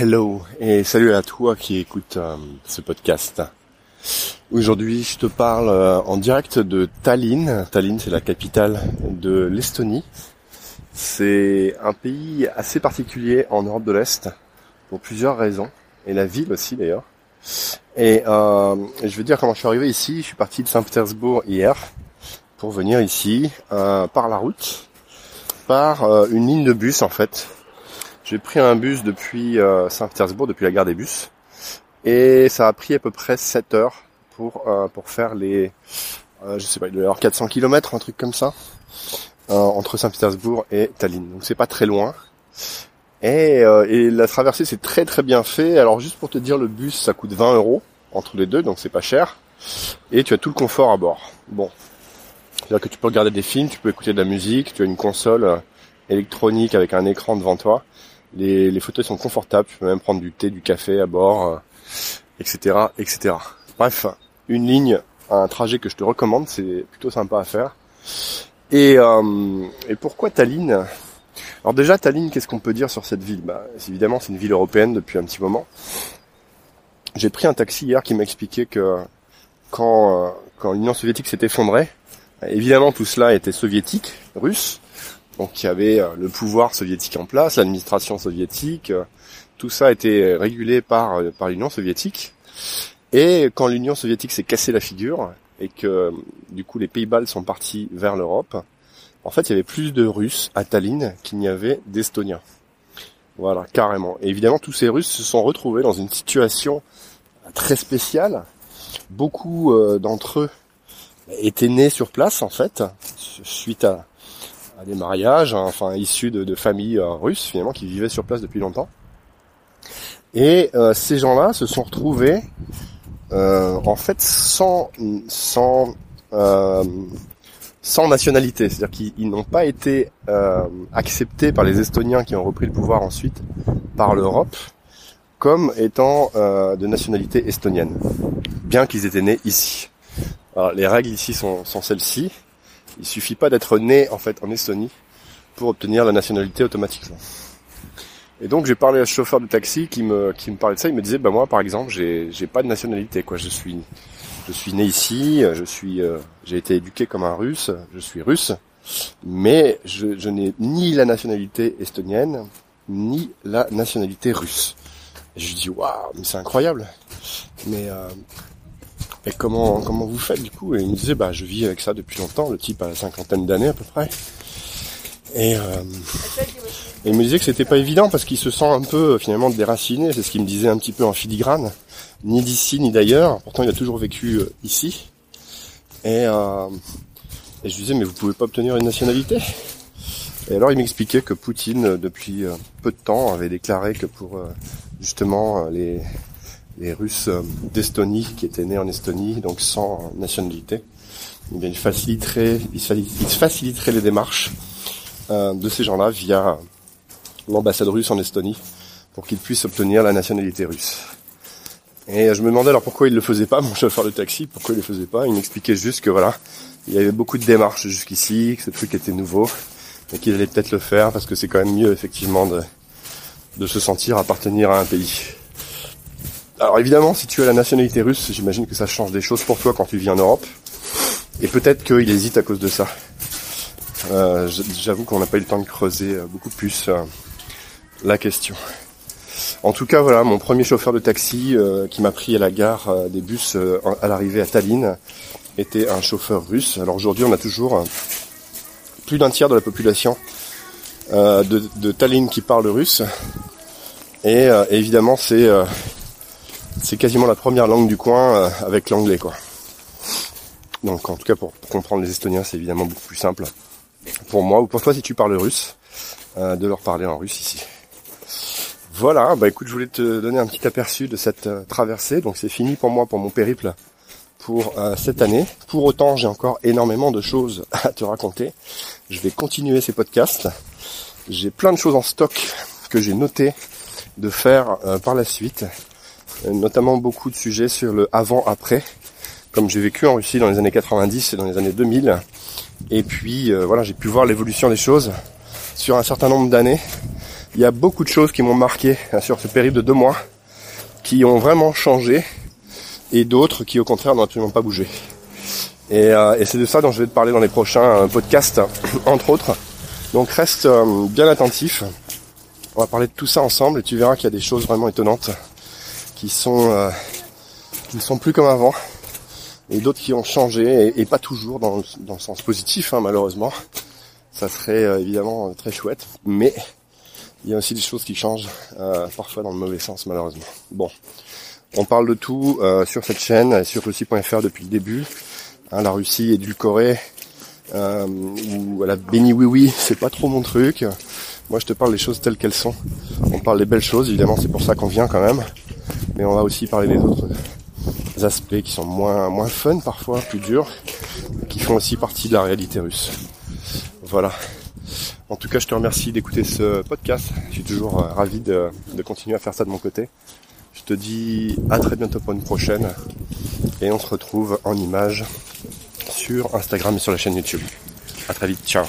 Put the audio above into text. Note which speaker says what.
Speaker 1: Hello et salut à toi qui écoute euh, ce podcast. Aujourd'hui, je te parle euh, en direct de Tallinn. Tallinn, c'est la capitale de l'Estonie. C'est un pays assez particulier en Europe de l'Est pour plusieurs raisons et la ville aussi d'ailleurs. Et euh, je vais dire comment je suis arrivé ici. Je suis parti de Saint-Pétersbourg hier pour venir ici par la route, par une ligne de bus en fait j'ai pris un bus depuis euh, Saint-Pétersbourg, depuis la gare des bus, et ça a pris à peu près 7 heures pour euh, pour faire les, euh, je sais pas, il 400 km, un truc comme ça, entre Saint-Pétersbourg et Tallinn. Donc c'est pas très loin. Et, et la traversée c'est très très bien fait. Alors juste pour te dire, le bus ça coûte 20 euros entre les deux, donc c'est pas cher. Et tu as tout le confort à bord. Bon, c'est-à-dire que tu peux regarder des films, tu peux écouter de la musique, tu as une console électronique avec un écran devant toi. Les, fauteuils sont confortables, tu peux même prendre du thé, du café à bord, etc., euh, etc. Bref, une ligne, un trajet que je te recommande, c'est plutôt sympa à faire. Et, euh, et pourquoi Tallinn? Alors déjà, Tallinn, qu'est-ce qu'on peut dire sur cette ville? Bah, Évidemment, c'est une ville européenne depuis un petit moment. J'ai pris un taxi hier qui m'a expliqué que quand, euh, quand l'Union soviétique s'est effondrée, évidemment tout cela était soviétique, russe, donc il y avait euh, le pouvoir soviétique en place, l'administration soviétique, euh, tout ça été régulé par, euh, par l'Union soviétique. Et quand l'Union soviétique s'est cassé la figure et que du coup les pays baltes sont partis vers l'Europe, en fait il y avait plus de Russes à Tallinn qu'il n'y avait d'Estoniens. Voilà, carrément. Et évidemment tous ces Russes se sont retrouvés dans une situation très spéciale. Beaucoup d'entre eux étaient nés sur place en fait, suite à, à des mariages, enfin issus de, familles euh, russes finalement qui vivaient sur place depuis longtemps. Et euh, ces gens-là se sont retrouvés euh, en fait sans sans sans nationalité, c'est-à-dire qu'ils n'ont pas été acceptés par les Estoniens qui ont repris le pouvoir ensuite par l'Europe comme étant de nationalité estonienne, bien qu'ils étaient nés ici. Alors, les règles ici sont, sont celles-ci. Il suffit pas d'être né en fait en Estonie pour obtenir la nationalité automatiquement. Et donc j'ai parlé à ce chauffeur de taxi qui me parlait de ça. Il me disait bah moi par exemple j'ai j'ai pas de nationalité. Je suis né ici. Euh, j'ai été éduqué comme un Russe. Je suis russe, mais je, n'ai ni la nationalité estonienne ni la nationalité russe. Je lui dis waouh mais c'est incroyable. Mais euh, et comment comment vous faites du coup? Et il me disait bah je vis avec ça depuis longtemps. Le type a la cinquantaine d'années à peu près. Et, euh, il me disait que c'était pas évident parce qu'il se sent un peu finalement déraciné. C'est ce qu'il me disait un petit peu en filigrane, ni d'ici ni d'ailleurs. Pourtant il a toujours vécu euh, ici. Et, euh, et je lui disais mais vous pouvez pas obtenir une nationalité? Et alors il m'expliquait que Poutine depuis peu de temps avait déclaré que pour justement les les Russes euh, d'Estonie qui étaient nés en Estonie, donc sans nationalité. Eh bien, il faciliterait, il faciliterait les démarches euh, de ces gens-là via l'ambassade russe en Estonie pour qu'ils puissent obtenir la nationalité russe. Et je me demandais alors pourquoi il le faisait pas, mon chauffeur de taxi, pourquoi il le faisait pas? Il m'expliquait juste que voilà, il y avait beaucoup de démarches jusqu'ici, que ce truc était nouveau, et qu'il allait peut-être le faire parce que c'est quand même mieux effectivement de, de se sentir appartenir à un pays. Alors évidemment, si tu as la nationalité russe, j'imagine que ça change des choses pour toi quand tu vis en Europe. Et peut-être qu'il hésite à cause de ça. Euh, J'avoue qu'on n'a pas eu le temps de creuser euh, beaucoup plus euh, la question. En tout cas, voilà, mon premier chauffeur de taxi euh, qui m'a pris à la gare des bus à l'arrivée à Tallinn était un chauffeur russe. Alors aujourd'hui, on a toujours plus d'un tiers de la population de, de, Tallinn qui parle russe. Et évidemment, c'est c'est quasiment la première langue du coin euh, avec l'anglais quoi. Donc en tout cas pour, comprendre les Estoniens c'est évidemment beaucoup plus simple pour moi ou pour toi si tu parles russe euh, de leur parler en russe ici. Voilà, bah écoute je voulais te donner un petit aperçu de cette euh, traversée. Donc c'est fini pour moi pour mon périple pour cette année. Pour autant j'ai encore énormément de choses à te raconter. Je vais continuer ces podcasts. J'ai plein de choses en stock que j'ai noté de faire par la suite notamment beaucoup de sujets sur le avant-après, comme j'ai vécu en Russie dans les années 90 et dans les années 2000. Et puis euh, voilà, j'ai pu voir l'évolution des choses sur un certain nombre d'années il y a beaucoup de choses qui m'ont marqué hein, sur ce périple de deux mois, qui ont vraiment changé, et d'autres qui au contraire n'ont absolument pas bougé. Et, euh, c'est de ça dont je vais te parler dans les prochains euh, podcasts, entre autres. Donc reste euh, bien attentif. On va parler de tout ça ensemble et tu verras qu'il y a des choses vraiment étonnantes qui sont qui ne sont plus comme avant et d'autres qui ont changé et, pas toujours dans, dans, le sens positif hein, malheureusement. Ça serait évidemment très chouette, mais il y a aussi des choses qui changent parfois dans le mauvais sens malheureusement. Bon, on parle de tout sur cette chaîne sur le depuis le début. Hein, la Russie édulcorée euh, ou la béni oui oui, c'est pas trop mon truc. Moi je te parle des choses telles qu'elles sont. On parle des belles choses, évidemment c'est pour ça qu'on vient quand même. Mais on va aussi parler des autres aspects qui sont moins moins fun parfois, plus durs, qui font aussi partie de la réalité russe. Voilà. En tout cas, je te remercie d'écouter ce podcast. Je suis toujours euh, ravi de, de continuer à faire ça de mon côté. Je te dis à très bientôt pour une prochaine. Et on se retrouve en images sur Instagram et sur la chaîne YouTube. À très vite, ciao